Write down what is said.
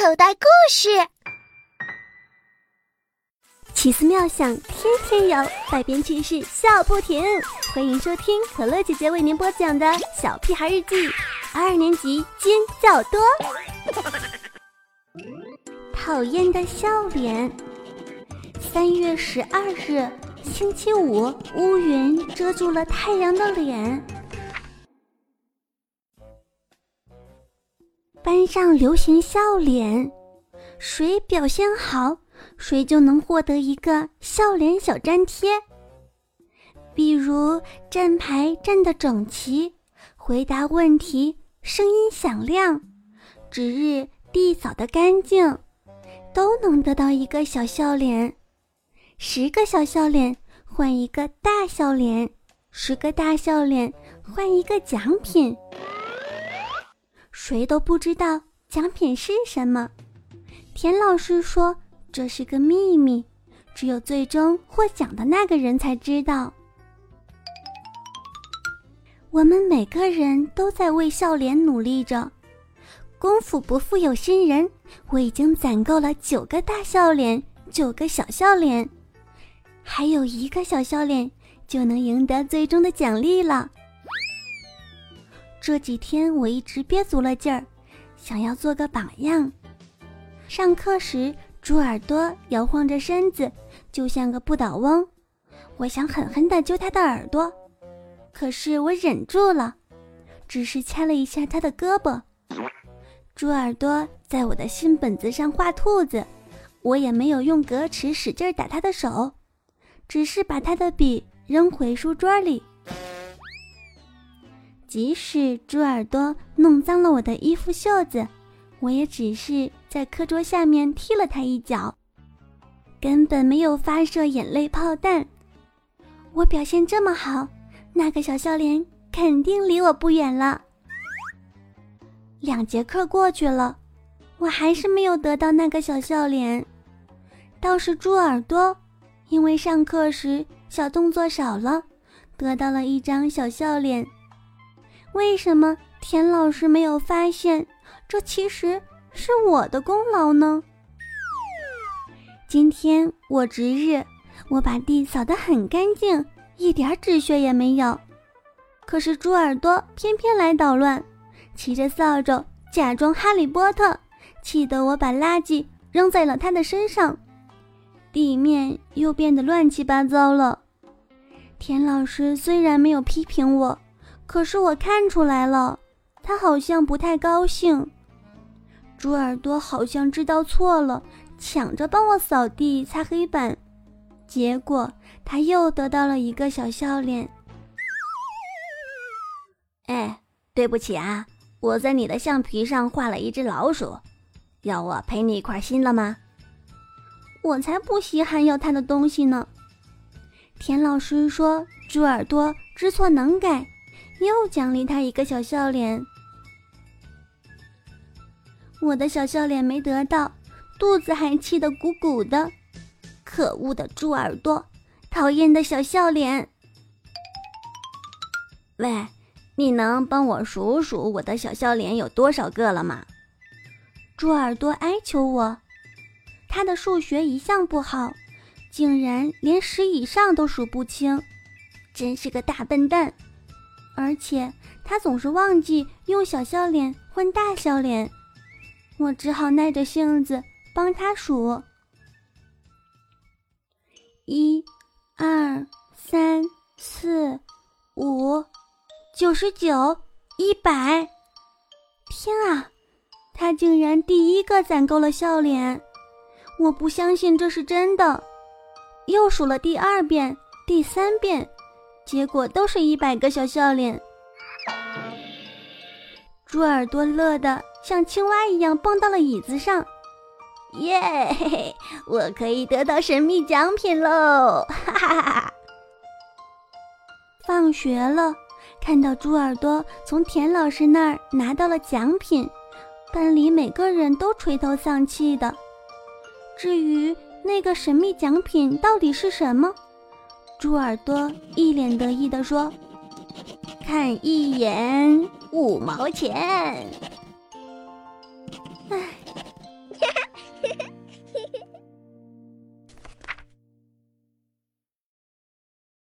口袋故事。奇思妙想天天有，百变趣事笑不停。欢迎收听可乐姐姐为您播讲的《小屁孩日记》二年级尖叫多。讨厌的笑脸。三月十二日，星期五，乌云遮住了太阳的脸。班上流行笑脸，谁表现好，谁就能获得一个笑脸小粘贴。比如站牌站得整齐，回答问题声音响亮，值日地扫得干净，都能得到一个小笑脸。十个小笑脸换一个大笑脸，十个大笑脸换一个奖品。谁都不知道奖品是什么。田老师说这是个秘密，只有最终获奖的那个人才知道。我们每个人都在为笑脸努力着。功夫不负有心人，我已经攒够了九个大笑脸，九个小笑脸，还有一个小笑脸就能赢得最终的奖励了。这几天我一直憋足了劲儿，想要做个榜样。上课时，猪耳朵摇晃着身子，就像个不倒翁。我想狠狠地揪他的耳朵，可是我忍住了，只是掐了一下他的胳膊。猪耳朵在我的新本子上画兔子，我也没有用格尺使劲打他的手，只是把他的笔扔回书桌里。即使猪耳朵弄脏了我的衣服袖子，我也只是在课桌下面踢了他一脚，根本没有发射眼泪炮弹。我表现这么好，那个小笑脸肯定离我不远了。两节课过去了，我还是没有得到那个小笑脸。倒是猪耳朵，因为上课时小动作少了，得到了一张小笑脸。为什么田老师没有发现？这其实是我的功劳呢。今天我值日，我把地扫得很干净，一点纸屑也没有。可是猪耳朵偏偏来捣乱，骑着扫帚假装哈利波特，气得我把垃圾扔在了他的身上，地面又变得乱七八糟了。田老师虽然没有批评我。可是我看出来了，他好像不太高兴。猪耳朵好像知道错了，抢着帮我扫地、擦黑板，结果他又得到了一个小笑脸。哎，对不起啊，我在你的橡皮上画了一只老鼠，要我赔你一块心了吗？我才不稀罕要他的东西呢。田老师说，猪耳朵知错能改。又奖励他一个小笑脸，我的小笑脸没得到，肚子还气得鼓鼓的。可恶的猪耳朵，讨厌的小笑脸。喂，你能帮我数数我的小笑脸有多少个了吗？猪耳朵哀求我，他的数学一向不好，竟然连十以上都数不清，真是个大笨蛋。而且他总是忘记用小笑脸换大笑脸，我只好耐着性子帮他数：一、二、三、四、五、九十九、一百。天啊，他竟然第一个攒够了笑脸！我不相信这是真的。又数了第二遍、第三遍。结果都是一百个小笑脸，猪耳朵乐得像青蛙一样蹦到了椅子上，耶嘿嘿！我可以得到神秘奖品喽！哈哈哈哈！放学了，看到猪耳朵从田老师那儿拿到了奖品，班里每个人都垂头丧气的。至于那个神秘奖品到底是什么？猪耳朵一脸得意地说：“看一眼，五毛钱。”。